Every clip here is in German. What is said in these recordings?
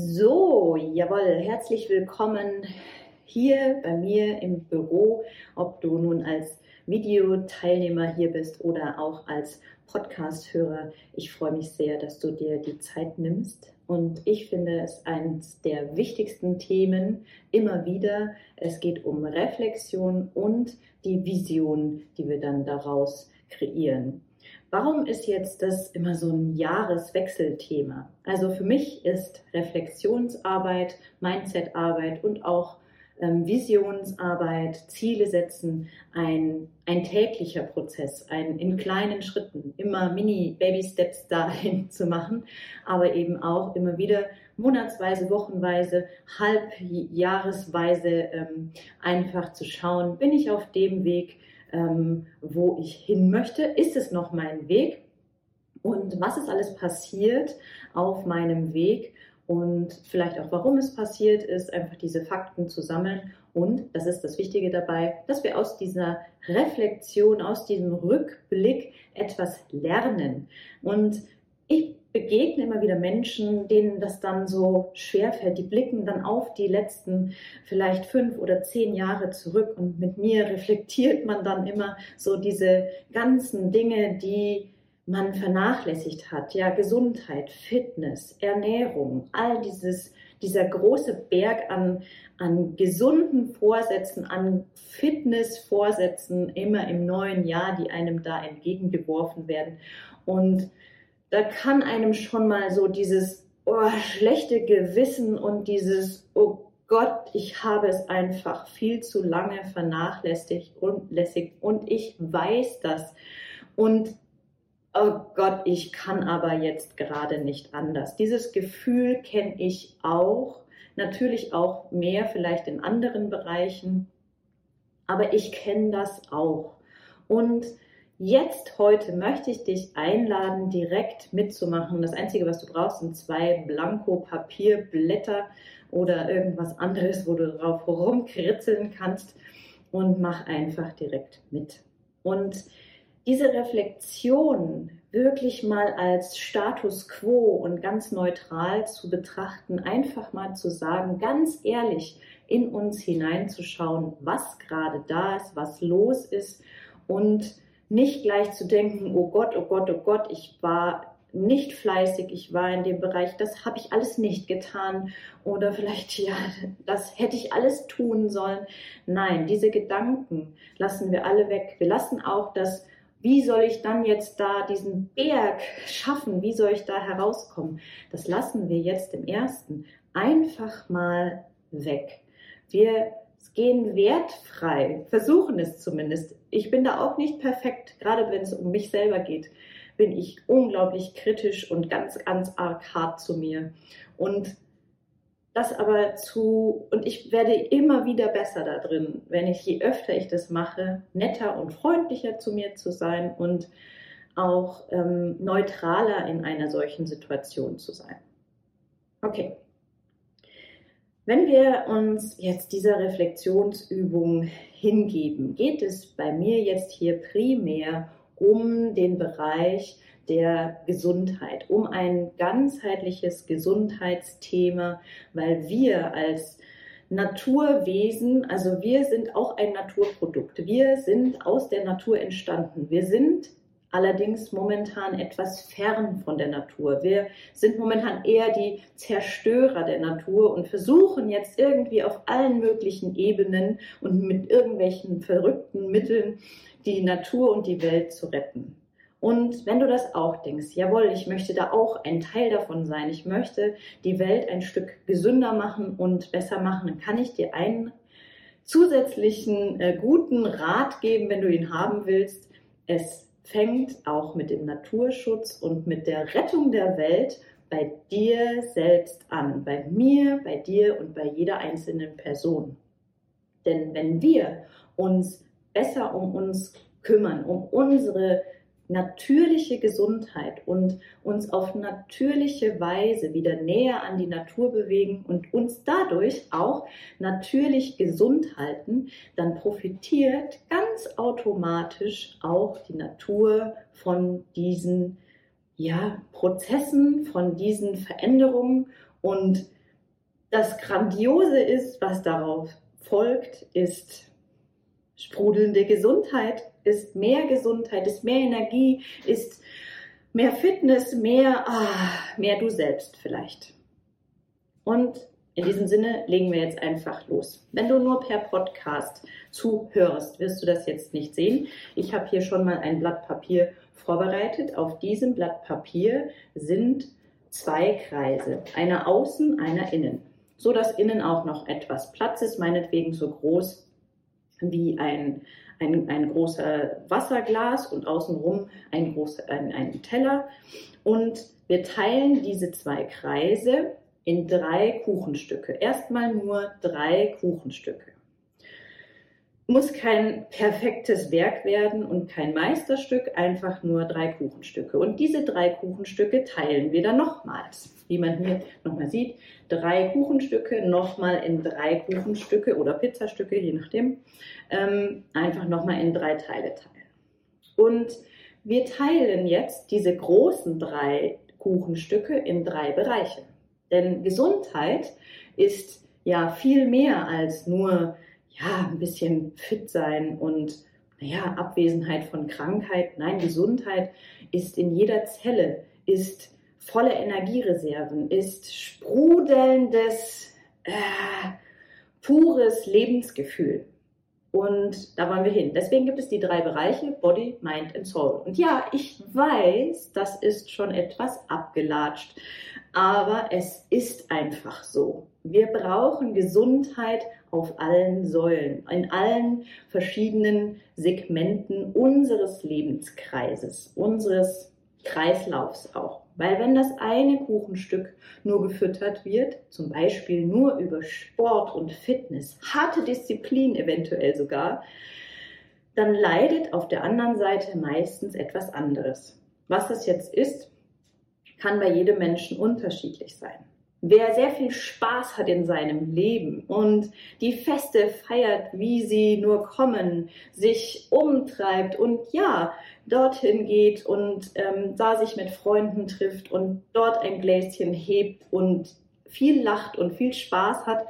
So, jawohl, herzlich willkommen hier bei mir im Büro, ob du nun als Videoteilnehmer hier bist oder auch als Podcast-Hörer. Ich freue mich sehr, dass du dir die Zeit nimmst. Und ich finde es eines der wichtigsten Themen immer wieder. Es geht um Reflexion und die Vision, die wir dann daraus kreieren. Warum ist jetzt das immer so ein Jahreswechselthema? Also für mich ist Reflexionsarbeit, Mindsetarbeit und auch ähm, Visionsarbeit, Ziele setzen ein, ein täglicher Prozess, ein in kleinen Schritten, immer Mini-Baby-Steps dahin zu machen, aber eben auch immer wieder monatsweise, wochenweise, halbjahresweise ähm, einfach zu schauen, bin ich auf dem Weg, ähm, wo ich hin möchte, ist es noch mein Weg? Und was ist alles passiert auf meinem Weg? Und vielleicht auch warum es passiert ist, einfach diese Fakten zu sammeln. Und, das ist das Wichtige dabei, dass wir aus dieser Reflexion, aus diesem Rückblick etwas lernen. Und ich begegne immer wieder Menschen, denen das dann so schwer fällt. Die blicken dann auf die letzten vielleicht fünf oder zehn Jahre zurück und mit mir reflektiert man dann immer so diese ganzen Dinge, die man vernachlässigt hat. Ja, Gesundheit, Fitness, Ernährung, all dieses, dieser große Berg an, an gesunden Vorsätzen, an Fitnessvorsätzen immer im neuen Jahr, die einem da entgegengeworfen werden. Und da kann einem schon mal so dieses oh, schlechte Gewissen und dieses, oh Gott, ich habe es einfach viel zu lange vernachlässigt und lässig und ich weiß das. Und oh Gott, ich kann aber jetzt gerade nicht anders. Dieses Gefühl kenne ich auch, natürlich auch mehr vielleicht in anderen Bereichen, aber ich kenne das auch. Und Jetzt, heute möchte ich dich einladen, direkt mitzumachen. Das Einzige, was du brauchst, sind zwei Blanko-Papierblätter oder irgendwas anderes, wo du drauf rumkritzeln kannst und mach einfach direkt mit. Und diese Reflexion wirklich mal als Status quo und ganz neutral zu betrachten, einfach mal zu sagen, ganz ehrlich in uns hineinzuschauen, was gerade da ist, was los ist und nicht gleich zu denken, oh Gott, oh Gott, oh Gott, ich war nicht fleißig, ich war in dem Bereich, das habe ich alles nicht getan oder vielleicht, ja, das hätte ich alles tun sollen. Nein, diese Gedanken lassen wir alle weg. Wir lassen auch das, wie soll ich dann jetzt da diesen Berg schaffen, wie soll ich da herauskommen, das lassen wir jetzt im ersten einfach mal weg. Wir gehen wertfrei, versuchen es zumindest. Ich bin da auch nicht perfekt, gerade wenn es um mich selber geht, bin ich unglaublich kritisch und ganz, ganz arg hart zu mir. Und das aber zu, und ich werde immer wieder besser da drin, wenn ich, je öfter ich das mache, netter und freundlicher zu mir zu sein und auch ähm, neutraler in einer solchen Situation zu sein. Okay, wenn wir uns jetzt dieser Reflexionsübung hingeben, geht es bei mir jetzt hier primär um den Bereich der Gesundheit, um ein ganzheitliches Gesundheitsthema, weil wir als Naturwesen, also wir sind auch ein Naturprodukt. Wir sind aus der Natur entstanden. Wir sind allerdings momentan etwas fern von der Natur. Wir sind momentan eher die Zerstörer der Natur und versuchen jetzt irgendwie auf allen möglichen Ebenen und mit irgendwelchen verrückten Mitteln die Natur und die Welt zu retten. Und wenn du das auch denkst, jawohl, ich möchte da auch ein Teil davon sein, ich möchte die Welt ein Stück gesünder machen und besser machen, dann kann ich dir einen zusätzlichen äh, guten Rat geben, wenn du ihn haben willst. Es fängt auch mit dem Naturschutz und mit der Rettung der Welt bei dir selbst an, bei mir, bei dir und bei jeder einzelnen Person. Denn wenn wir uns besser um uns kümmern, um unsere natürliche Gesundheit und uns auf natürliche Weise wieder näher an die Natur bewegen und uns dadurch auch natürlich gesund halten, dann profitiert ganz automatisch auch die Natur von diesen ja, Prozessen, von diesen Veränderungen. Und das Grandiose ist, was darauf folgt, ist sprudelnde Gesundheit, ist mehr Gesundheit, ist mehr Energie, ist mehr Fitness, mehr, ah, mehr du selbst vielleicht. Und in diesem Sinne legen wir jetzt einfach los. Wenn du nur per Podcast zuhörst, wirst du das jetzt nicht sehen. Ich habe hier schon mal ein Blatt Papier vorbereitet. Auf diesem Blatt Papier sind zwei Kreise, einer außen, einer innen, so dass innen auch noch etwas Platz ist, meinetwegen so groß wie ein, ein, ein großer Wasserglas und außenrum ein, großer, ein, ein Teller. Und wir teilen diese zwei Kreise in drei Kuchenstücke. Erstmal nur drei Kuchenstücke. Muss kein perfektes Werk werden und kein Meisterstück, einfach nur drei Kuchenstücke. Und diese drei Kuchenstücke teilen wir dann nochmals. Wie man hier nochmal sieht, drei Kuchenstücke nochmal in drei Kuchenstücke oder Pizzastücke, je nachdem, ähm, einfach nochmal in drei Teile teilen. Und wir teilen jetzt diese großen drei Kuchenstücke in drei Bereiche. Denn Gesundheit ist ja viel mehr als nur ja, ein bisschen fit sein und naja, Abwesenheit von Krankheit. Nein, Gesundheit ist in jeder Zelle, ist volle Energiereserven, ist sprudelndes, äh, pures Lebensgefühl. Und da wollen wir hin. Deswegen gibt es die drei Bereiche Body, Mind and Soul. Und ja, ich weiß, das ist schon etwas abgelatscht, aber es ist einfach so. Wir brauchen Gesundheit auf allen Säulen, in allen verschiedenen Segmenten unseres Lebenskreises, unseres Kreislaufs auch. Weil wenn das eine Kuchenstück nur gefüttert wird, zum Beispiel nur über Sport und Fitness, harte Disziplin eventuell sogar, dann leidet auf der anderen Seite meistens etwas anderes. Was das jetzt ist, kann bei jedem Menschen unterschiedlich sein. Wer sehr viel Spaß hat in seinem Leben und die Feste feiert, wie sie nur kommen, sich umtreibt und ja, dorthin geht und ähm, da sich mit Freunden trifft und dort ein Gläschen hebt und viel lacht und viel Spaß hat,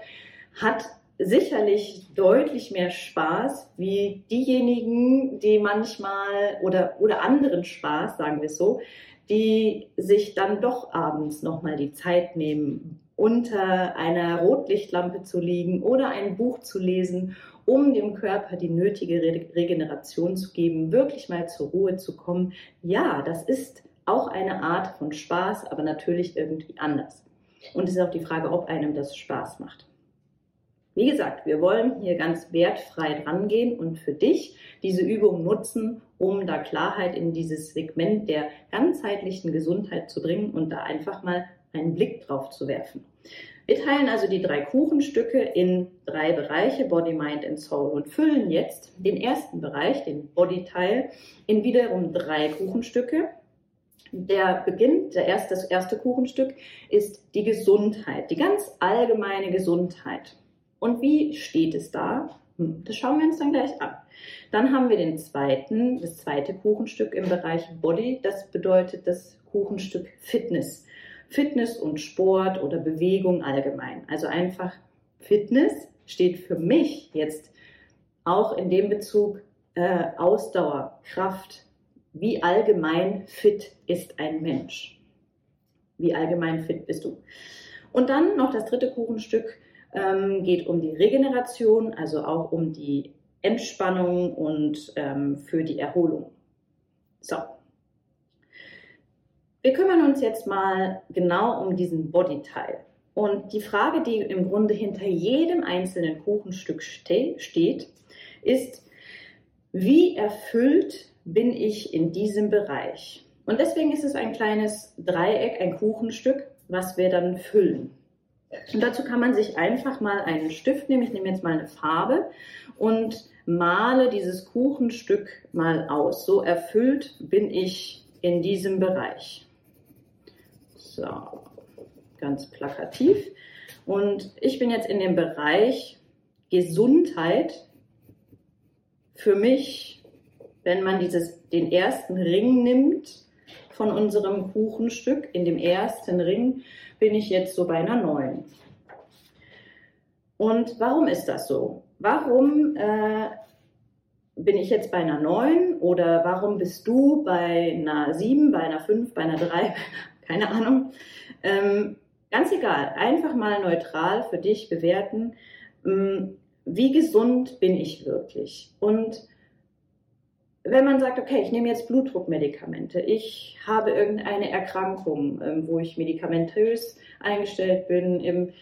hat sicherlich deutlich mehr Spaß wie diejenigen, die manchmal oder, oder anderen Spaß, sagen wir es so, die sich dann doch abends nochmal die Zeit nehmen, unter einer Rotlichtlampe zu liegen oder ein Buch zu lesen, um dem Körper die nötige Regeneration zu geben, wirklich mal zur Ruhe zu kommen. Ja, das ist auch eine Art von Spaß, aber natürlich irgendwie anders. Und es ist auch die Frage, ob einem das Spaß macht. Wie gesagt, wir wollen hier ganz wertfrei drangehen und für dich diese Übung nutzen, um da Klarheit in dieses Segment der ganzheitlichen Gesundheit zu bringen und da einfach mal einen Blick drauf zu werfen. Wir teilen also die drei Kuchenstücke in drei Bereiche, Body, Mind and Soul, und füllen jetzt den ersten Bereich, den Body-Teil, in wiederum drei Kuchenstücke. Der Beginn, der erste, das erste Kuchenstück ist die Gesundheit, die ganz allgemeine Gesundheit. Und wie steht es da? Hm, das schauen wir uns dann gleich an. Dann haben wir den zweiten, das zweite Kuchenstück im Bereich Body. Das bedeutet das Kuchenstück Fitness. Fitness und Sport oder Bewegung allgemein. Also einfach Fitness steht für mich jetzt auch in dem Bezug äh, Ausdauer, Kraft. Wie allgemein fit ist ein Mensch? Wie allgemein fit bist du? Und dann noch das dritte Kuchenstück, ähm, geht um die Regeneration, also auch um die Entspannung und ähm, für die Erholung. So. Wir kümmern uns jetzt mal genau um diesen Bodyteil. Und die Frage, die im Grunde hinter jedem einzelnen Kuchenstück ste steht, ist, wie erfüllt bin ich in diesem Bereich? Und deswegen ist es ein kleines Dreieck, ein Kuchenstück, was wir dann füllen. Und dazu kann man sich einfach mal einen Stift nehmen. Ich nehme jetzt mal eine Farbe und male dieses Kuchenstück mal aus. So erfüllt bin ich in diesem Bereich. So, ganz plakativ. Und ich bin jetzt in dem Bereich Gesundheit. Für mich, wenn man dieses, den ersten Ring nimmt von unserem Kuchenstück, in dem ersten Ring bin ich jetzt so bei einer 9. Und warum ist das so? Warum äh, bin ich jetzt bei einer 9 oder warum bist du bei einer 7, bei einer 5, bei einer 3, keine Ahnung. Ähm, ganz egal, einfach mal neutral für dich bewerten, ähm, wie gesund bin ich wirklich? Und wenn man sagt, okay, ich nehme jetzt Blutdruckmedikamente, ich habe irgendeine Erkrankung, ähm, wo ich medikamentös eingestellt bin,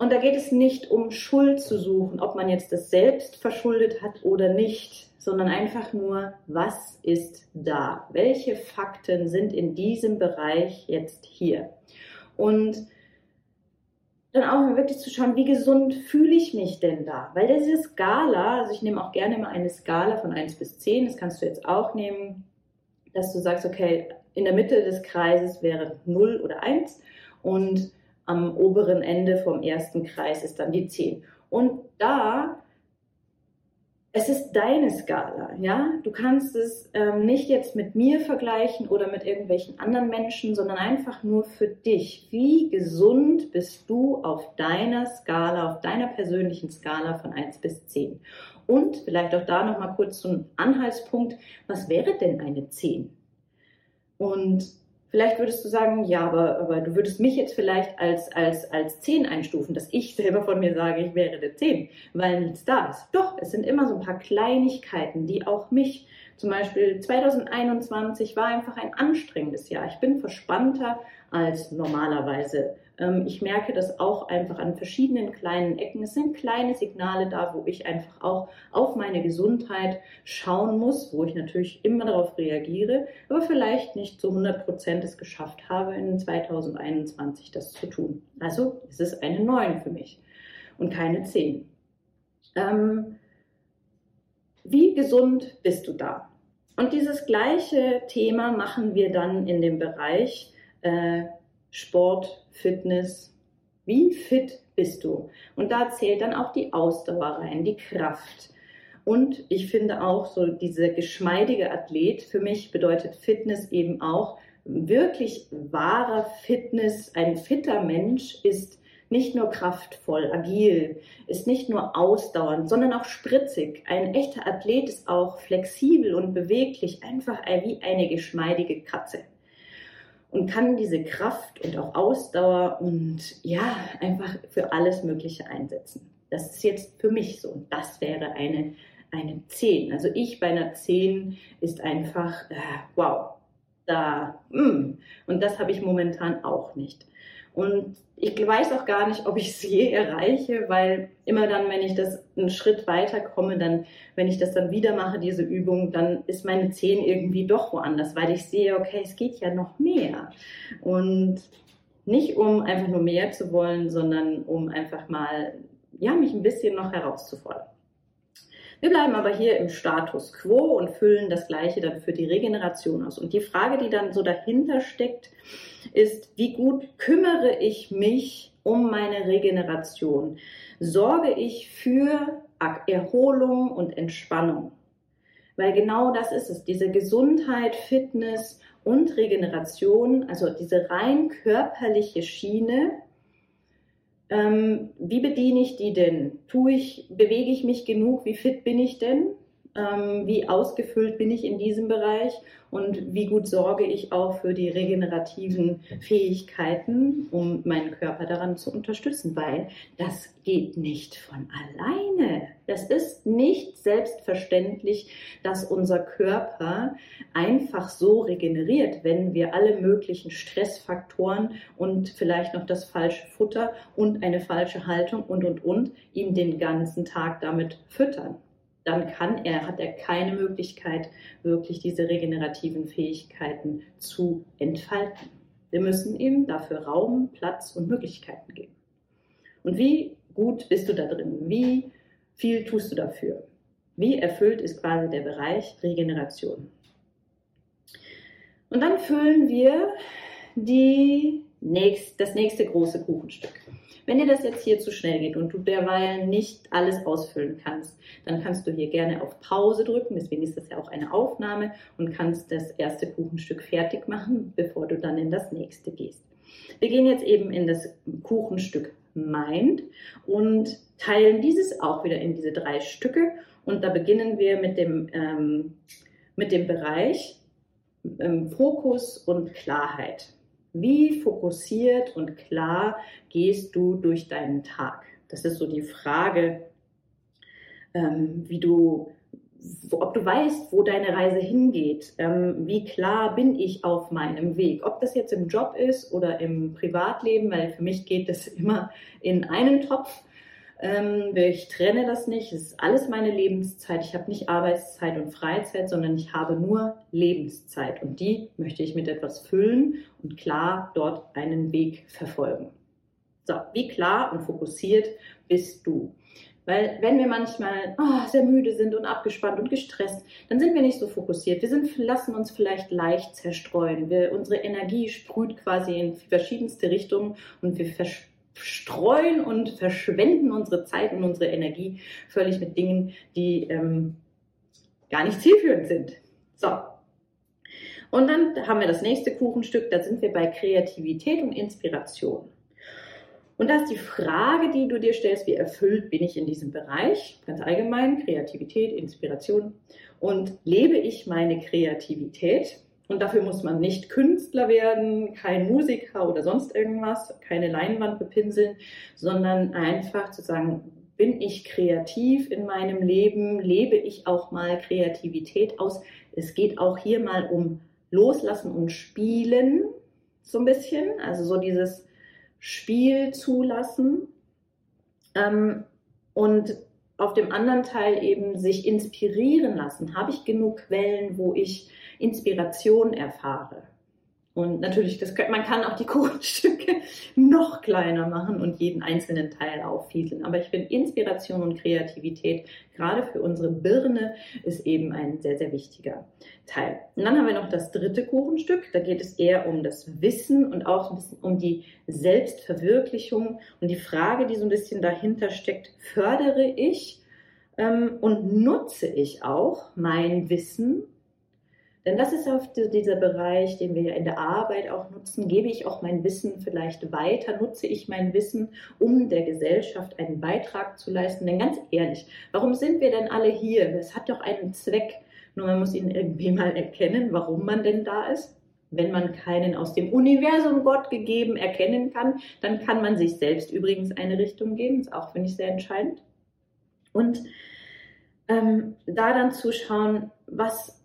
und da geht es nicht um Schuld zu suchen, ob man jetzt das selbst verschuldet hat oder nicht, sondern einfach nur, was ist da? Welche Fakten sind in diesem Bereich jetzt hier? Und dann auch wirklich zu schauen, wie gesund fühle ich mich denn da? Weil diese Skala, also ich nehme auch gerne mal eine Skala von 1 bis 10, das kannst du jetzt auch nehmen, dass du sagst, okay, in der Mitte des Kreises wäre 0 oder 1 und am oberen Ende vom ersten Kreis ist dann die 10. Und da es ist deine Skala, ja. Du kannst es ähm, nicht jetzt mit mir vergleichen oder mit irgendwelchen anderen Menschen, sondern einfach nur für dich. Wie gesund bist du auf deiner Skala, auf deiner persönlichen Skala von 1 bis 10? Und vielleicht auch da nochmal kurz so ein Anhaltspunkt. Was wäre denn eine 10? Und Vielleicht würdest du sagen, ja, aber, aber du würdest mich jetzt vielleicht als, als, als 10 einstufen, dass ich selber von mir sage, ich wäre der 10, weil nichts da ist. Doch, es sind immer so ein paar Kleinigkeiten, die auch mich, zum Beispiel 2021 war einfach ein anstrengendes Jahr. Ich bin verspannter als normalerweise ich merke das auch einfach an verschiedenen kleinen Ecken. Es sind kleine Signale da, wo ich einfach auch auf meine Gesundheit schauen muss, wo ich natürlich immer darauf reagiere, aber vielleicht nicht zu 100 Prozent es geschafft habe, in 2021 das zu tun. Also es ist eine 9 für mich und keine 10. Ähm, wie gesund bist du da? Und dieses gleiche Thema machen wir dann in dem Bereich äh, Sport, Fitness. Wie fit bist du? Und da zählt dann auch die Ausdauer rein, die Kraft. Und ich finde auch so dieser geschmeidige Athlet, für mich bedeutet Fitness eben auch wirklich wahrer Fitness. Ein fitter Mensch ist nicht nur kraftvoll, agil, ist nicht nur ausdauernd, sondern auch spritzig. Ein echter Athlet ist auch flexibel und beweglich, einfach wie eine geschmeidige Katze und kann diese Kraft und auch Ausdauer und ja, einfach für alles Mögliche einsetzen. Das ist jetzt für mich so. Und das wäre eine, eine 10. Also ich bei einer 10 ist einfach, äh, wow, da, mm. und das habe ich momentan auch nicht. Und ich weiß auch gar nicht, ob ich es je erreiche, weil immer dann, wenn ich das einen Schritt weiter komme, dann, wenn ich das dann wieder mache, diese Übung, dann ist meine Zehen irgendwie doch woanders, weil ich sehe, okay, es geht ja noch mehr. Und nicht um einfach nur mehr zu wollen, sondern um einfach mal, ja, mich ein bisschen noch herauszufordern. Wir bleiben aber hier im Status quo und füllen das Gleiche dann für die Regeneration aus. Und die Frage, die dann so dahinter steckt, ist, wie gut kümmere ich mich um meine Regeneration? Sorge ich für Erholung und Entspannung? Weil genau das ist es, diese Gesundheit, Fitness und Regeneration, also diese rein körperliche Schiene, ähm, wie bediene ich die denn? Tue ich, bewege ich mich genug? Wie fit bin ich denn? Ähm, wie ausgefüllt bin ich in diesem Bereich? Und wie gut sorge ich auch für die regenerativen Fähigkeiten, um meinen Körper daran zu unterstützen? Weil das geht nicht von alleine. Das ist nicht selbstverständlich, dass unser Körper einfach so regeneriert, wenn wir alle möglichen Stressfaktoren und vielleicht noch das falsche Futter und eine falsche Haltung und, und, und ihm den ganzen Tag damit füttern. Dann kann er, hat er keine Möglichkeit, wirklich diese regenerativen Fähigkeiten zu entfalten. Wir müssen ihm dafür Raum, Platz und Möglichkeiten geben. Und wie gut bist du da drin? Wie viel tust du dafür? Wie erfüllt ist quasi der Bereich Regeneration? Und dann füllen wir die nächst, das nächste große Kuchenstück. Wenn dir das jetzt hier zu schnell geht und du derweil nicht alles ausfüllen kannst, dann kannst du hier gerne auf Pause drücken. Deswegen ist das ja auch eine Aufnahme und kannst das erste Kuchenstück fertig machen, bevor du dann in das nächste gehst. Wir gehen jetzt eben in das Kuchenstück Mind und teilen dieses auch wieder in diese drei Stücke. Und da beginnen wir mit dem, ähm, mit dem Bereich ähm, Fokus und Klarheit. Wie fokussiert und klar gehst du durch deinen Tag? Das ist so die Frage, ähm, wie du, ob du weißt, wo deine Reise hingeht. Ähm, wie klar bin ich auf meinem Weg? Ob das jetzt im Job ist oder im Privatleben, weil für mich geht das immer in einen Topf. Ähm, ich trenne das nicht. Es ist alles meine Lebenszeit. Ich habe nicht Arbeitszeit und Freizeit, sondern ich habe nur Lebenszeit. Und die möchte ich mit etwas füllen und klar dort einen Weg verfolgen. So, wie klar und fokussiert bist du? Weil wenn wir manchmal oh, sehr müde sind und abgespannt und gestresst, dann sind wir nicht so fokussiert. Wir sind, lassen uns vielleicht leicht zerstreuen. Wir, unsere Energie sprüht quasi in verschiedenste Richtungen und wir verspüren streuen und verschwenden unsere Zeit und unsere Energie völlig mit Dingen, die ähm, gar nicht zielführend sind. So. Und dann haben wir das nächste Kuchenstück, da sind wir bei Kreativität und Inspiration. Und da ist die Frage, die du dir stellst, wie erfüllt bin ich in diesem Bereich? Ganz allgemein, Kreativität, Inspiration. Und lebe ich meine Kreativität? Und dafür muss man nicht Künstler werden, kein Musiker oder sonst irgendwas, keine Leinwand bepinseln, sondern einfach zu sagen, bin ich kreativ in meinem Leben, lebe ich auch mal Kreativität aus. Es geht auch hier mal um Loslassen und Spielen, so ein bisschen, also so dieses Spiel zulassen. Ähm, und auf dem anderen Teil eben sich inspirieren lassen. Habe ich genug Quellen, wo ich Inspiration erfahre? Und natürlich, das, man kann auch die Kuchenstücke noch kleiner machen und jeden einzelnen Teil auffieseln. Aber ich finde, Inspiration und Kreativität, gerade für unsere Birne, ist eben ein sehr, sehr wichtiger Teil. Und dann haben wir noch das dritte Kuchenstück. Da geht es eher um das Wissen und auch ein bisschen um die Selbstverwirklichung und die Frage, die so ein bisschen dahinter steckt, fördere ich ähm, und nutze ich auch mein Wissen denn das ist oft dieser Bereich, den wir ja in der Arbeit auch nutzen. Gebe ich auch mein Wissen vielleicht weiter? Nutze ich mein Wissen, um der Gesellschaft einen Beitrag zu leisten? Denn ganz ehrlich, warum sind wir denn alle hier? Es hat doch einen Zweck. Nur man muss ihn irgendwie mal erkennen, warum man denn da ist. Wenn man keinen aus dem Universum Gott gegeben erkennen kann, dann kann man sich selbst übrigens eine Richtung geben. Das ist auch, finde ich, sehr entscheidend. Und ähm, da dann zu schauen, was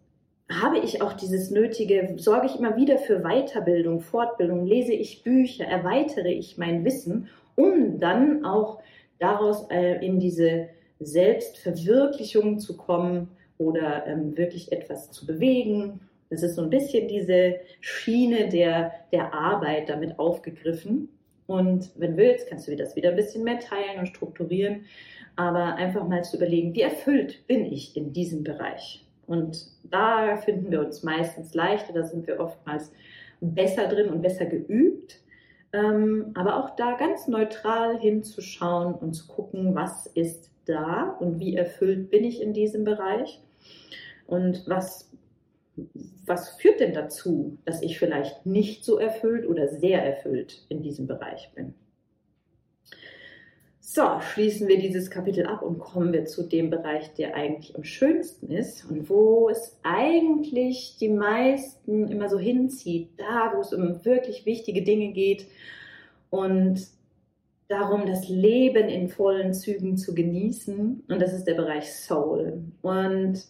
habe ich auch dieses nötige, sorge ich immer wieder für Weiterbildung, Fortbildung, lese ich Bücher, erweitere ich mein Wissen, um dann auch daraus äh, in diese Selbstverwirklichung zu kommen oder ähm, wirklich etwas zu bewegen. Das ist so ein bisschen diese Schiene der, der Arbeit damit aufgegriffen. Und wenn du willst, kannst du das wieder ein bisschen mehr teilen und strukturieren. Aber einfach mal zu überlegen, wie erfüllt bin ich in diesem Bereich? Und da finden wir uns meistens leichter, da sind wir oftmals besser drin und besser geübt. Ähm, aber auch da ganz neutral hinzuschauen und zu gucken, was ist da und wie erfüllt bin ich in diesem Bereich und was, was führt denn dazu, dass ich vielleicht nicht so erfüllt oder sehr erfüllt in diesem Bereich bin. So, schließen wir dieses Kapitel ab und kommen wir zu dem Bereich, der eigentlich am schönsten ist und wo es eigentlich die meisten immer so hinzieht, da wo es um wirklich wichtige Dinge geht und darum, das Leben in vollen Zügen zu genießen. Und das ist der Bereich Soul. Und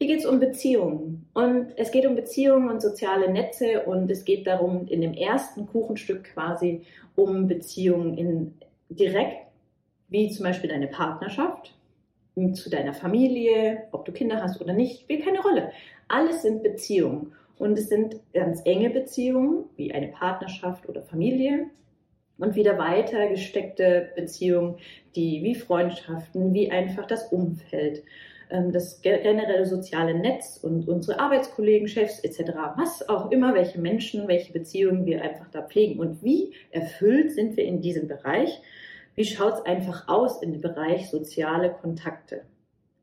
hier geht es um Beziehungen. Und es geht um Beziehungen und soziale Netze. Und es geht darum, in dem ersten Kuchenstück quasi um Beziehungen in direkt wie zum Beispiel deine Partnerschaft, zu deiner Familie, ob du Kinder hast oder nicht, spielt keine Rolle. Alles sind Beziehungen. Und es sind ganz enge Beziehungen, wie eine Partnerschaft oder Familie. Und wieder weiter gesteckte Beziehungen, die wie Freundschaften, wie einfach das Umfeld, ähm, das generelle soziale Netz und unsere Arbeitskollegen, Chefs etc., was auch immer, welche Menschen, welche Beziehungen wir einfach da pflegen und wie erfüllt sind wir in diesem Bereich, wie schaut es einfach aus in dem Bereich soziale Kontakte.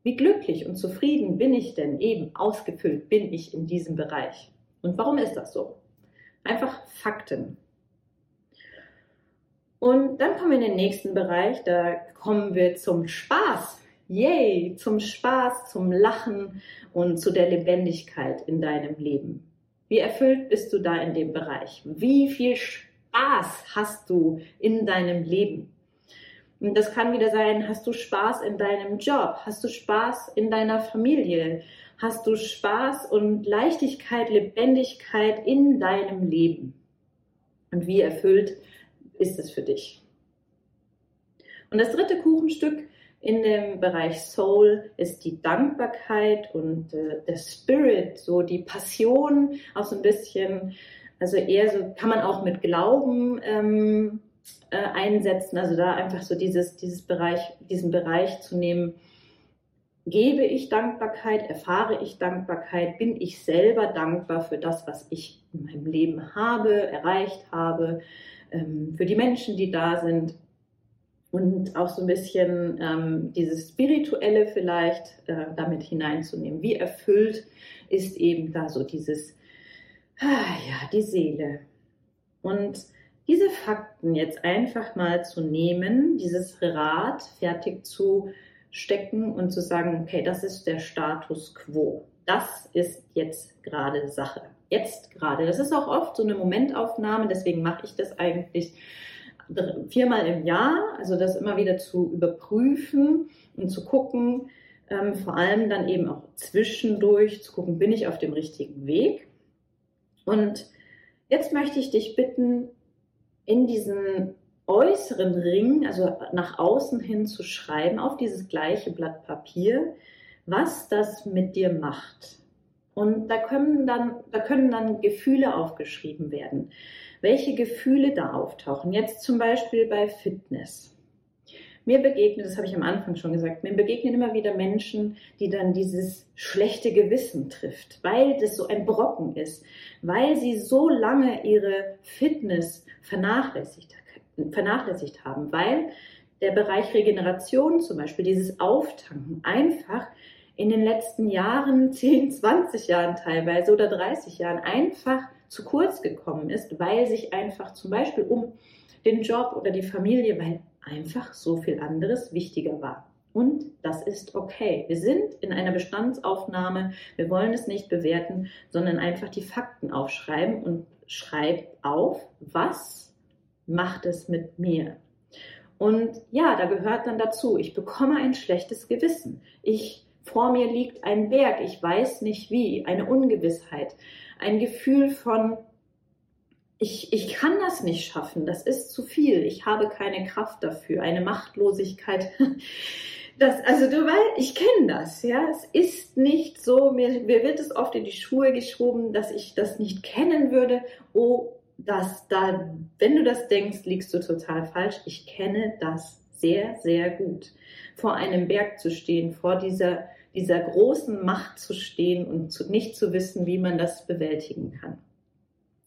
Wie glücklich und zufrieden bin ich denn eben ausgefüllt bin ich in diesem Bereich? Und warum ist das so? Einfach Fakten. Und dann kommen wir in den nächsten Bereich, da kommen wir zum Spaß. Yay, zum Spaß, zum Lachen und zu der Lebendigkeit in deinem Leben. Wie erfüllt bist du da in dem Bereich? Wie viel Spaß hast du in deinem Leben? Das kann wieder sein, hast du Spaß in deinem Job? Hast du Spaß in deiner Familie? Hast du Spaß und Leichtigkeit, Lebendigkeit in deinem Leben? Und wie erfüllt ist es für dich? Und das dritte Kuchenstück in dem Bereich Soul ist die Dankbarkeit und äh, der Spirit, so die Passion, auch so ein bisschen, also eher so kann man auch mit Glauben ähm, äh, einsetzen, also da einfach so dieses, dieses Bereich, diesen Bereich zu nehmen, gebe ich Dankbarkeit, erfahre ich Dankbarkeit, bin ich selber dankbar für das, was ich in meinem Leben habe, erreicht habe, ähm, für die Menschen, die da sind? Und auch so ein bisschen ähm, dieses Spirituelle vielleicht äh, damit hineinzunehmen. Wie erfüllt ist eben da so dieses, ah, ja, die Seele. Und diese Fakten jetzt einfach mal zu nehmen, dieses Rad fertig zu stecken und zu sagen, okay, das ist der Status quo. Das ist jetzt gerade Sache. Jetzt gerade. Das ist auch oft so eine Momentaufnahme, deswegen mache ich das eigentlich viermal im Jahr, also das immer wieder zu überprüfen und zu gucken, ähm, vor allem dann eben auch zwischendurch zu gucken, bin ich auf dem richtigen Weg. Und jetzt möchte ich dich bitten, in diesen äußeren Ring, also nach außen hin zu schreiben, auf dieses gleiche Blatt Papier, was das mit dir macht. Und da können dann, da können dann Gefühle aufgeschrieben werden. Welche Gefühle da auftauchen. Jetzt zum Beispiel bei Fitness. Mir begegnet, das habe ich am Anfang schon gesagt, mir begegnen immer wieder Menschen, die dann dieses schlechte Gewissen trifft, weil das so ein Brocken ist, weil sie so lange ihre Fitness vernachlässigt, vernachlässigt haben, weil der Bereich Regeneration zum Beispiel, dieses Auftanken einfach in den letzten Jahren, 10, 20 Jahren teilweise oder 30 Jahren einfach zu kurz gekommen ist, weil sich einfach zum Beispiel um den Job oder die Familie, weil einfach so viel anderes wichtiger war. Und das ist okay. Wir sind in einer Bestandsaufnahme. Wir wollen es nicht bewerten, sondern einfach die Fakten aufschreiben und schreib auf, was macht es mit mir? Und ja, da gehört dann dazu, ich bekomme ein schlechtes Gewissen. Ich, vor mir liegt ein Berg, ich weiß nicht wie, eine Ungewissheit, ein Gefühl von, ich, ich kann das nicht schaffen, das ist zu viel, ich habe keine Kraft dafür, eine Machtlosigkeit. Das, also du weißt, ich kenne das, ja. Es ist nicht so, mir, mir wird es oft in die Schuhe geschoben, dass ich das nicht kennen würde. Oh, das da, wenn du das denkst, liegst du total falsch. Ich kenne das sehr, sehr gut. Vor einem Berg zu stehen, vor dieser, dieser großen Macht zu stehen und zu, nicht zu wissen, wie man das bewältigen kann.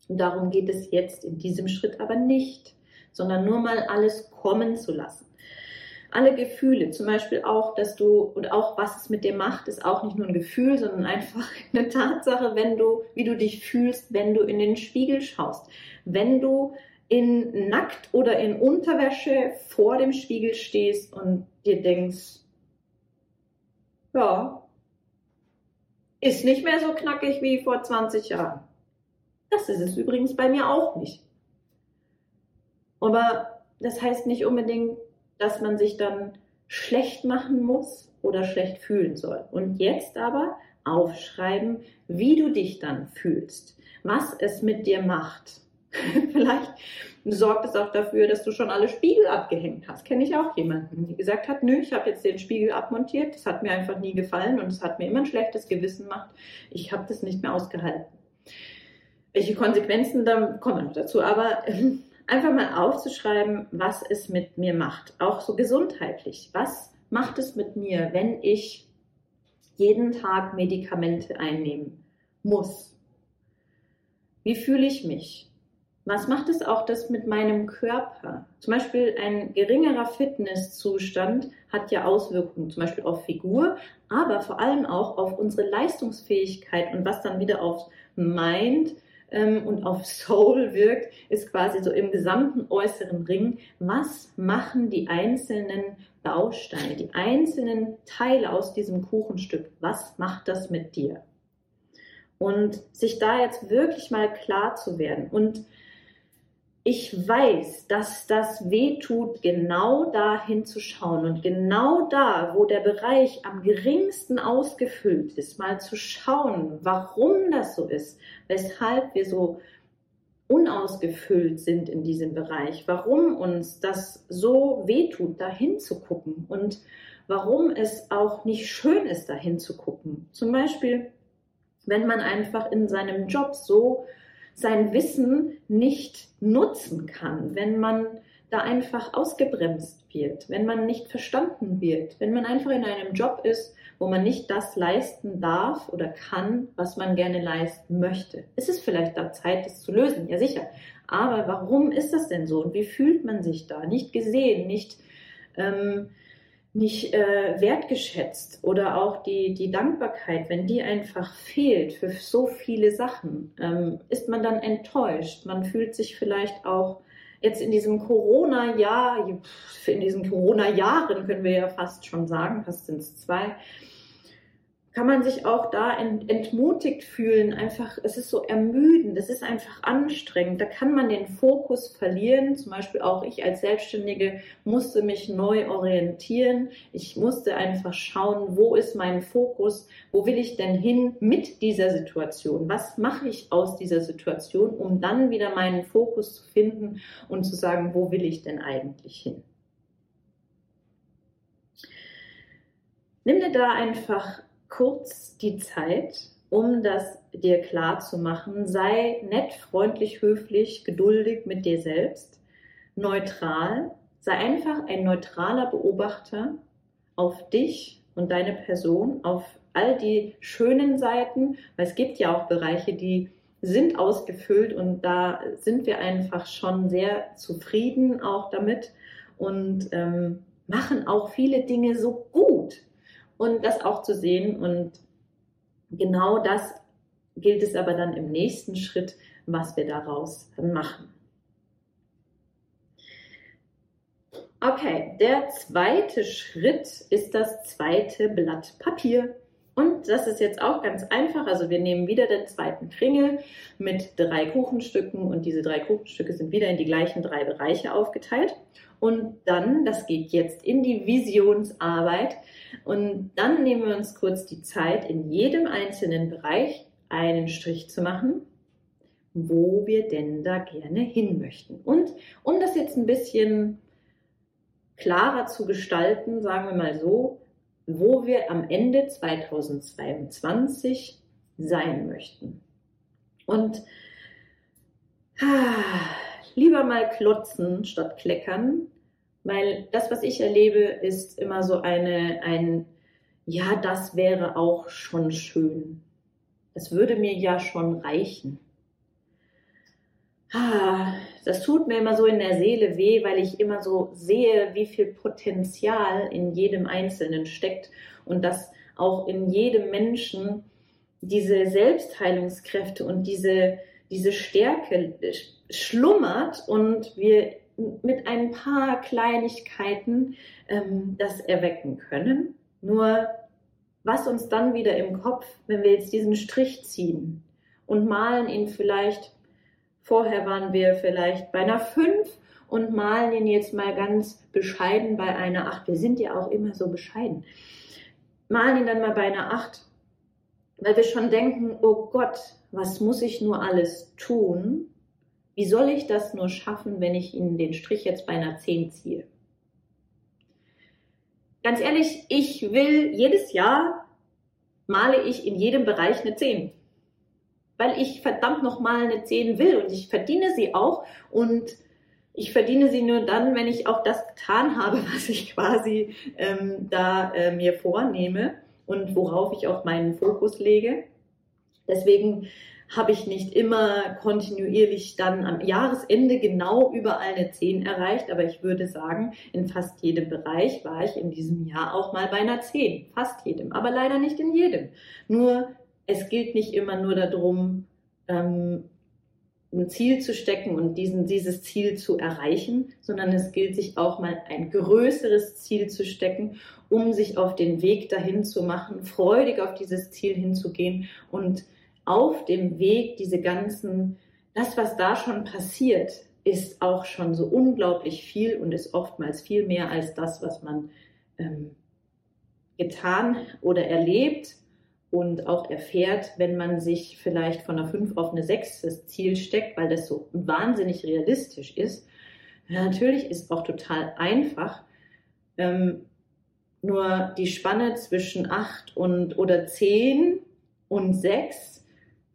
Darum geht es jetzt in diesem Schritt aber nicht, sondern nur mal alles kommen zu lassen. Alle Gefühle, zum Beispiel auch, dass du, und auch was es mit dir macht, ist auch nicht nur ein Gefühl, sondern einfach eine Tatsache, wenn du, wie du dich fühlst, wenn du in den Spiegel schaust. Wenn du in nackt oder in Unterwäsche vor dem Spiegel stehst und dir denkst, ja, ist nicht mehr so knackig wie vor 20 Jahren. Das ist es übrigens bei mir auch nicht. Aber das heißt nicht unbedingt, dass man sich dann schlecht machen muss oder schlecht fühlen soll. Und jetzt aber aufschreiben, wie du dich dann fühlst, was es mit dir macht. Vielleicht sorgt es auch dafür, dass du schon alle Spiegel abgehängt hast. Kenne ich auch jemanden, die gesagt hat, nö, ich habe jetzt den Spiegel abmontiert, das hat mir einfach nie gefallen und es hat mir immer ein schlechtes Gewissen gemacht. Ich habe das nicht mehr ausgehalten. Welche Konsequenzen, da kommen noch dazu, aber einfach mal aufzuschreiben, was es mit mir macht, auch so gesundheitlich. Was macht es mit mir, wenn ich jeden Tag Medikamente einnehmen muss? Wie fühle ich mich? Was macht es auch das mit meinem Körper? Zum Beispiel ein geringerer Fitnesszustand hat ja Auswirkungen, zum Beispiel auf Figur, aber vor allem auch auf unsere Leistungsfähigkeit und was dann wieder auf Mind ähm, und auf Soul wirkt, ist quasi so im gesamten äußeren Ring. Was machen die einzelnen Bausteine, die einzelnen Teile aus diesem Kuchenstück? Was macht das mit dir? Und sich da jetzt wirklich mal klar zu werden und ich weiß, dass das weh tut, genau da hinzuschauen und genau da, wo der Bereich am geringsten ausgefüllt ist, mal zu schauen, warum das so ist, weshalb wir so unausgefüllt sind in diesem Bereich, warum uns das so weh tut, da hinzugucken und warum es auch nicht schön ist, da hinzugucken. Zum Beispiel, wenn man einfach in seinem Job so sein Wissen nicht nutzen kann, wenn man da einfach ausgebremst wird, wenn man nicht verstanden wird, wenn man einfach in einem Job ist, wo man nicht das leisten darf oder kann, was man gerne leisten möchte. Ist es vielleicht da Zeit, das zu lösen? Ja, sicher. Aber warum ist das denn so? Und wie fühlt man sich da? Nicht gesehen, nicht ähm, nicht äh, wertgeschätzt oder auch die, die Dankbarkeit, wenn die einfach fehlt für so viele Sachen, ähm, ist man dann enttäuscht. Man fühlt sich vielleicht auch jetzt in diesem Corona-Jahr, in diesen Corona-Jahren können wir ja fast schon sagen, fast sind es zwei, kann man sich auch da entmutigt fühlen. Einfach, es ist so ermüdend, es ist einfach anstrengend. Da kann man den Fokus verlieren. Zum Beispiel auch ich als Selbstständige musste mich neu orientieren. Ich musste einfach schauen, wo ist mein Fokus? Wo will ich denn hin mit dieser Situation? Was mache ich aus dieser Situation, um dann wieder meinen Fokus zu finden und zu sagen, wo will ich denn eigentlich hin? Nimm dir da einfach kurz die Zeit, um das dir klar zu machen. Sei nett, freundlich, höflich, geduldig mit dir selbst, neutral. Sei einfach ein neutraler Beobachter auf dich und deine Person, auf all die schönen Seiten, weil es gibt ja auch Bereiche, die sind ausgefüllt und da sind wir einfach schon sehr zufrieden auch damit und ähm, machen auch viele Dinge so gut und das auch zu sehen. Und genau das gilt es aber dann im nächsten Schritt, was wir daraus machen. Okay, der zweite Schritt ist das zweite Blatt Papier. Und das ist jetzt auch ganz einfach. Also wir nehmen wieder den zweiten Kringel mit drei Kuchenstücken und diese drei Kuchenstücke sind wieder in die gleichen drei Bereiche aufgeteilt. Und dann, das geht jetzt in die Visionsarbeit, und dann nehmen wir uns kurz die Zeit, in jedem einzelnen Bereich einen Strich zu machen, wo wir denn da gerne hin möchten. Und um das jetzt ein bisschen klarer zu gestalten, sagen wir mal so, wo wir am Ende 2022 sein möchten. Und ah, lieber mal klotzen statt kleckern, weil das, was ich erlebe, ist immer so eine, ein, ja, das wäre auch schon schön. Das würde mir ja schon reichen. Ah, das tut mir immer so in der Seele weh, weil ich immer so sehe, wie viel Potenzial in jedem Einzelnen steckt und dass auch in jedem Menschen diese Selbstheilungskräfte und diese, diese Stärke schlummert und wir mit ein paar Kleinigkeiten ähm, das erwecken können. Nur was uns dann wieder im Kopf, wenn wir jetzt diesen Strich ziehen und malen ihn vielleicht, vorher waren wir vielleicht bei einer 5 und malen ihn jetzt mal ganz bescheiden bei einer 8. Wir sind ja auch immer so bescheiden. Malen ihn dann mal bei einer 8, weil wir schon denken, oh Gott, was muss ich nur alles tun, Wie soll ich das nur schaffen, wenn ich Ihnen den Strich jetzt bei einer 10 ziehe? Ganz ehrlich, ich will jedes Jahr male ich in jedem Bereich eine 10. Weil ich verdammt nochmal eine 10 will und ich verdiene sie auch und ich verdiene sie nur dann, wenn ich auch das getan habe, was ich quasi ähm, da äh, mir vornehme und worauf ich auch meinen Fokus lege. Deswegen habe ich nicht immer kontinuierlich dann am Jahresende genau überall eine 10 erreicht, aber ich würde sagen, in fast jedem Bereich war ich in diesem Jahr auch mal bei einer 10. Fast jedem, aber leider nicht in jedem. Nur, es gilt nicht immer nur darum, ähm, ein Ziel zu stecken und diesen, dieses Ziel zu erreichen, sondern es gilt sich auch mal ein größeres Ziel zu stecken, um sich auf den Weg dahin zu machen, freudig auf dieses Ziel hinzugehen und auf dem Weg diese ganzen, das, was da schon passiert, ist auch schon so unglaublich viel und ist oftmals viel mehr als das, was man ähm, getan oder erlebt und auch erfährt, wenn man sich vielleicht von einer 5 auf eine 6 das Ziel steckt, weil das so wahnsinnig realistisch ist. Natürlich ist auch total einfach. Ähm, nur die Spanne zwischen 8 und oder 10 und 6,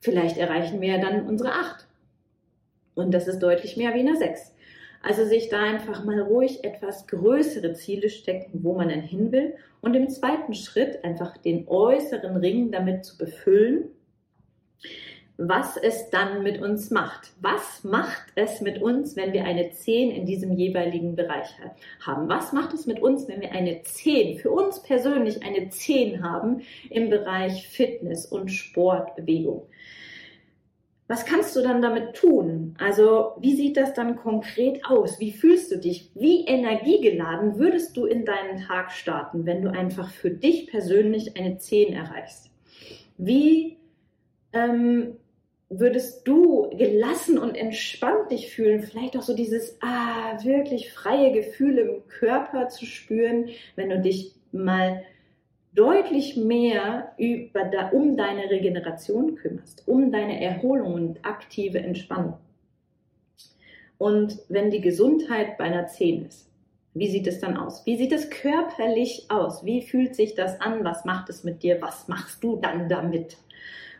vielleicht erreichen wir ja dann unsere 8. Und das ist deutlich mehr wie eine 6. Also sich da einfach mal ruhig etwas größere Ziele stecken, wo man denn hin will. Und im zweiten Schritt einfach den äußeren Ring damit zu befüllen, was es dann mit uns macht. Was macht es mit uns, wenn wir eine 10 in diesem jeweiligen Bereich haben? Was macht es mit uns, wenn wir eine 10, für uns persönlich eine 10 haben im Bereich Fitness und Sportbewegung? Was kannst du dann damit tun? Also, wie sieht das dann konkret aus? Wie fühlst du dich? Wie energiegeladen würdest du in deinen Tag starten, wenn du einfach für dich persönlich eine 10 erreichst? Wie ähm, würdest du gelassen und entspannt dich fühlen? Vielleicht auch so dieses ah, wirklich freie Gefühl im Körper zu spüren, wenn du dich mal deutlich mehr über um deine Regeneration kümmerst, um deine Erholung und aktive Entspannung. Und wenn die Gesundheit bei einer 10 ist, wie sieht es dann aus? Wie sieht es körperlich aus? Wie fühlt sich das an? Was macht es mit dir? Was machst du dann damit?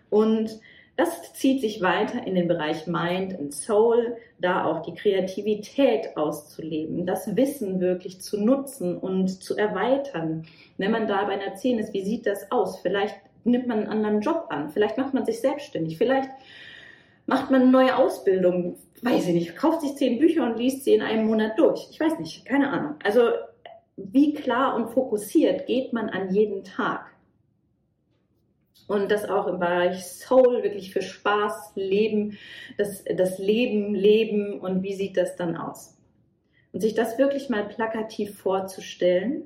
Und das zieht sich weiter in den Bereich Mind and Soul, da auch die Kreativität auszuleben, das Wissen wirklich zu nutzen und zu erweitern. Wenn man da bei einer 10 ist, wie sieht das aus? Vielleicht nimmt man einen anderen Job an, vielleicht macht man sich selbstständig, vielleicht macht man eine neue Ausbildung, weiß ich nicht, kauft sich zehn Bücher und liest sie in einem Monat durch. Ich weiß nicht, keine Ahnung. Also wie klar und fokussiert geht man an jeden Tag? Und das auch im Bereich Soul wirklich für Spaß, Leben, das, das Leben, Leben und wie sieht das dann aus? Und sich das wirklich mal plakativ vorzustellen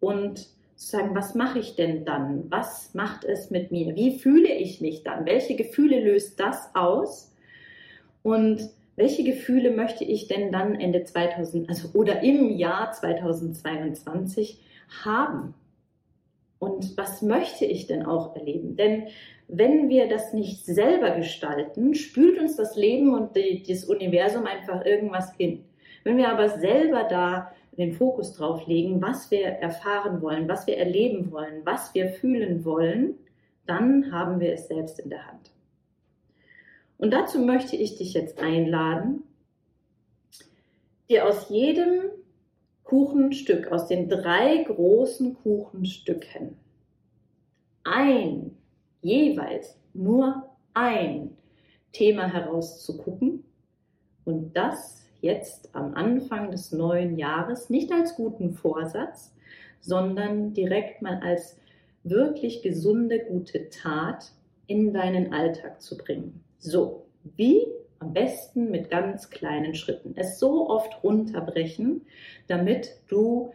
und zu sagen, was mache ich denn dann? Was macht es mit mir? Wie fühle ich mich dann? Welche Gefühle löst das aus? Und welche Gefühle möchte ich denn dann Ende 2000, also oder im Jahr 2022 haben? Und was möchte ich denn auch erleben? Denn wenn wir das nicht selber gestalten, spült uns das Leben und die, das Universum einfach irgendwas hin. Wenn wir aber selber da den Fokus drauf legen, was wir erfahren wollen, was wir erleben wollen, was wir fühlen wollen, dann haben wir es selbst in der Hand. Und dazu möchte ich dich jetzt einladen, dir aus jedem Kuchenstück, aus den drei großen Kuchenstücken, ein, jeweils nur ein Thema herauszugucken und das jetzt am Anfang des neuen Jahres nicht als guten Vorsatz, sondern direkt mal als wirklich gesunde, gute Tat in deinen Alltag zu bringen. So, wie am besten mit ganz kleinen Schritten. Es so oft runterbrechen, damit du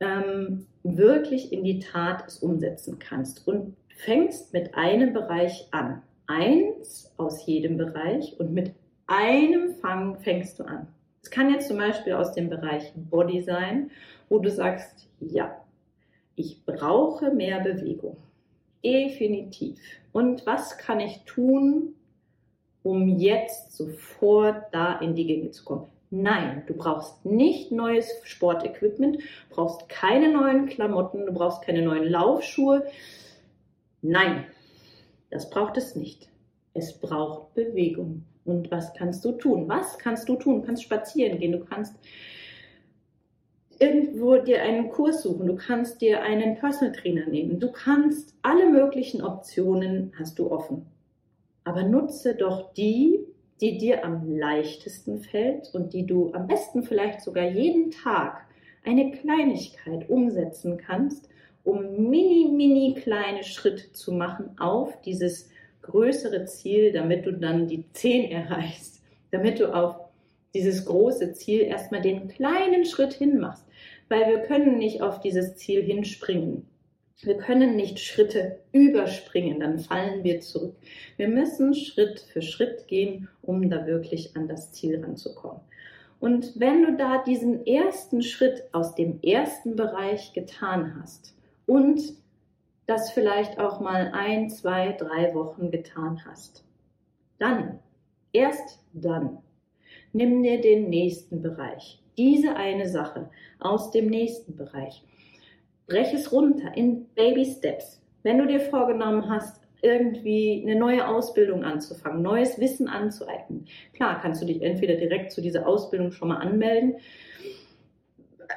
ähm, wirklich in die Tat es umsetzen kannst. Und fängst mit einem Bereich an. Eins aus jedem Bereich und mit einem Fang fängst du an. Es kann jetzt zum Beispiel aus dem Bereich Body sein, wo du sagst, ja, ich brauche mehr Bewegung. Definitiv. Und was kann ich tun, um jetzt sofort da in die Gänge zu kommen. Nein, du brauchst nicht neues Sportequipment, brauchst keine neuen Klamotten, du brauchst keine neuen Laufschuhe. Nein, das braucht es nicht. Es braucht Bewegung. Und was kannst du tun? Was kannst du tun? Du kannst spazieren gehen, du kannst irgendwo dir einen Kurs suchen, du kannst dir einen Personal Trainer nehmen, du kannst alle möglichen Optionen hast du offen. Aber nutze doch die, die dir am leichtesten fällt und die du am besten vielleicht sogar jeden Tag eine Kleinigkeit umsetzen kannst, um mini, mini kleine Schritte zu machen auf dieses größere Ziel, damit du dann die 10 erreichst, damit du auf dieses große Ziel erstmal den kleinen Schritt hin machst, weil wir können nicht auf dieses Ziel hinspringen. Wir können nicht Schritte überspringen, dann fallen wir zurück. Wir müssen Schritt für Schritt gehen, um da wirklich an das Ziel ranzukommen. Und wenn du da diesen ersten Schritt aus dem ersten Bereich getan hast und das vielleicht auch mal ein, zwei, drei Wochen getan hast, dann, erst dann, nimm dir den nächsten Bereich, diese eine Sache aus dem nächsten Bereich brech es runter in Baby Steps. Wenn du dir vorgenommen hast, irgendwie eine neue Ausbildung anzufangen, neues Wissen anzueignen, klar kannst du dich entweder direkt zu dieser Ausbildung schon mal anmelden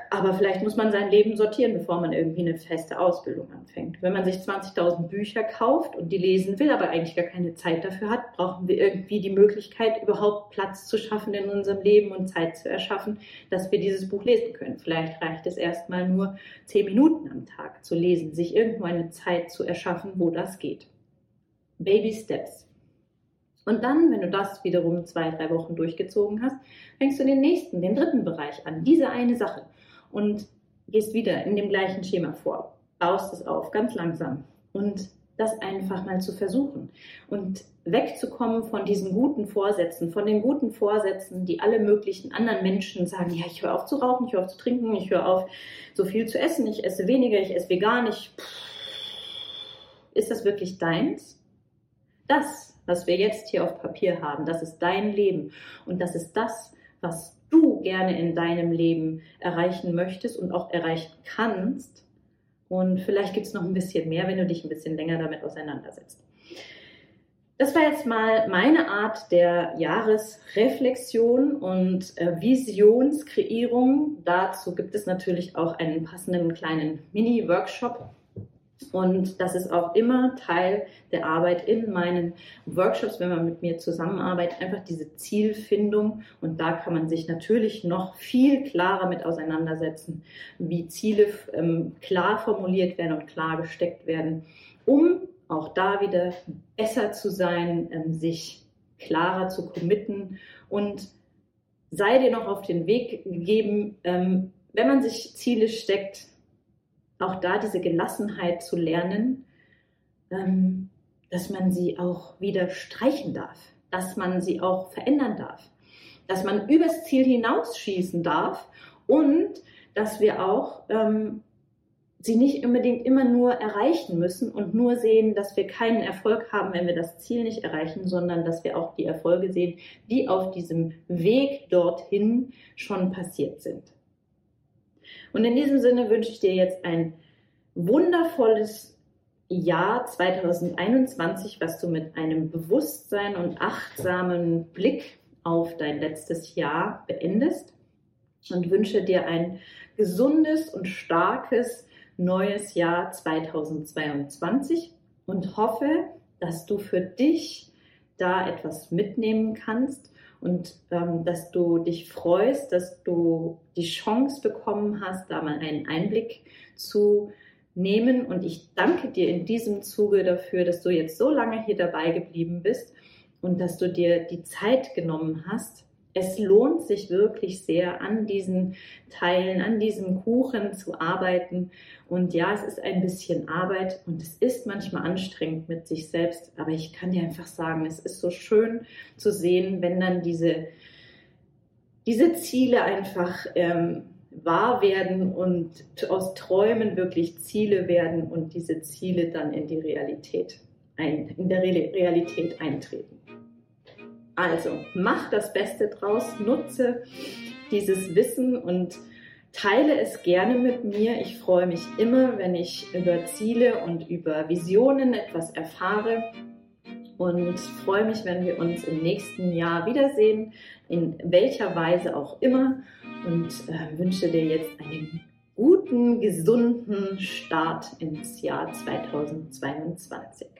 aber vielleicht muss man sein Leben sortieren, bevor man irgendwie eine feste Ausbildung anfängt. Wenn man sich 20.000 Bücher kauft und die lesen will, aber eigentlich gar keine Zeit dafür hat, brauchen wir irgendwie die Möglichkeit, überhaupt Platz zu schaffen in unserem Leben und Zeit zu erschaffen, dass wir dieses Buch lesen können. Vielleicht reicht es erstmal nur 10 Minuten am Tag zu lesen, sich irgendwo eine Zeit zu erschaffen, wo das geht. Baby Steps. Und dann, wenn du das wiederum zwei, drei Wochen durchgezogen hast, fängst du den nächsten, den dritten Bereich an. Diese eine Sache und gehst wieder in dem gleichen Schema vor, baust es auf, ganz langsam und das einfach mal zu versuchen und wegzukommen von diesen guten Vorsätzen, von den guten Vorsätzen, die alle möglichen anderen Menschen sagen, ja, ich höre auf zu rauchen, ich höre auf zu trinken, ich höre auf so viel zu essen, ich esse weniger, ich esse vegan, ich ist das wirklich deins? Das, was wir jetzt hier auf Papier haben, das ist dein Leben und das ist das, was du gerne in deinem Leben erreichen möchtest und auch erreichen kannst. Und vielleicht gibt es noch ein bisschen mehr, wenn du dich ein bisschen länger damit auseinandersetzt. Das war jetzt mal meine Art der Jahresreflexion und äh, Visionskreierung. Dazu gibt es natürlich auch einen passenden kleinen Mini-Workshop und das ist auch immer Teil der Arbeit in meinen Workshops, wenn man mit mir zusammenarbeitet, einfach diese Zielfindung. Und da kann man sich natürlich noch viel klarer mit auseinandersetzen, wie Ziele ähm, klar formuliert werden und klar gesteckt werden, um auch da wieder besser zu sein, ähm, sich klarer zu committen und sei dir noch auf den Weg gegeben, ähm, wenn man sich Ziele steckt, auch da diese Gelassenheit zu lernen, ähm, dass man sie auch wieder streichen darf, dass man sie auch verändern darf, dass man übers Ziel hinausschießen darf und dass wir auch ähm, sie nicht unbedingt immer nur erreichen müssen und nur sehen, dass wir keinen Erfolg haben, wenn wir das Ziel nicht erreichen, sondern dass wir auch die Erfolge sehen, die auf diesem Weg dorthin schon passiert sind. Und in diesem Sinne wünsche ich dir jetzt ein wundervolles Jahr 2021, was du mit einem Bewusstsein und achtsamen Blick auf dein letztes Jahr beendest. Und wünsche dir ein gesundes und starkes neues Jahr 2022 und hoffe, dass du für dich da etwas mitnehmen kannst und ähm, dass du dich freust, dass du die Chance bekommen hast, da mal einen Einblick zu nehmen. Und ich danke dir in diesem Zuge dafür, dass du jetzt so lange hier dabei geblieben bist und dass du dir die Zeit genommen hast. Es lohnt sich wirklich sehr, an diesen Teilen, an diesem Kuchen zu arbeiten. Und ja, es ist ein bisschen Arbeit und es ist manchmal anstrengend mit sich selbst. Aber ich kann dir einfach sagen, es ist so schön zu sehen, wenn dann diese, diese Ziele einfach ähm, wahr werden und aus Träumen wirklich Ziele werden und diese Ziele dann in die Realität, ein, in der Realität eintreten. Also mach das Beste draus, nutze dieses Wissen und teile es gerne mit mir. Ich freue mich immer, wenn ich über Ziele und über Visionen etwas erfahre und freue mich, wenn wir uns im nächsten Jahr wiedersehen, in welcher Weise auch immer und äh, wünsche dir jetzt einen guten, gesunden Start ins Jahr 2022.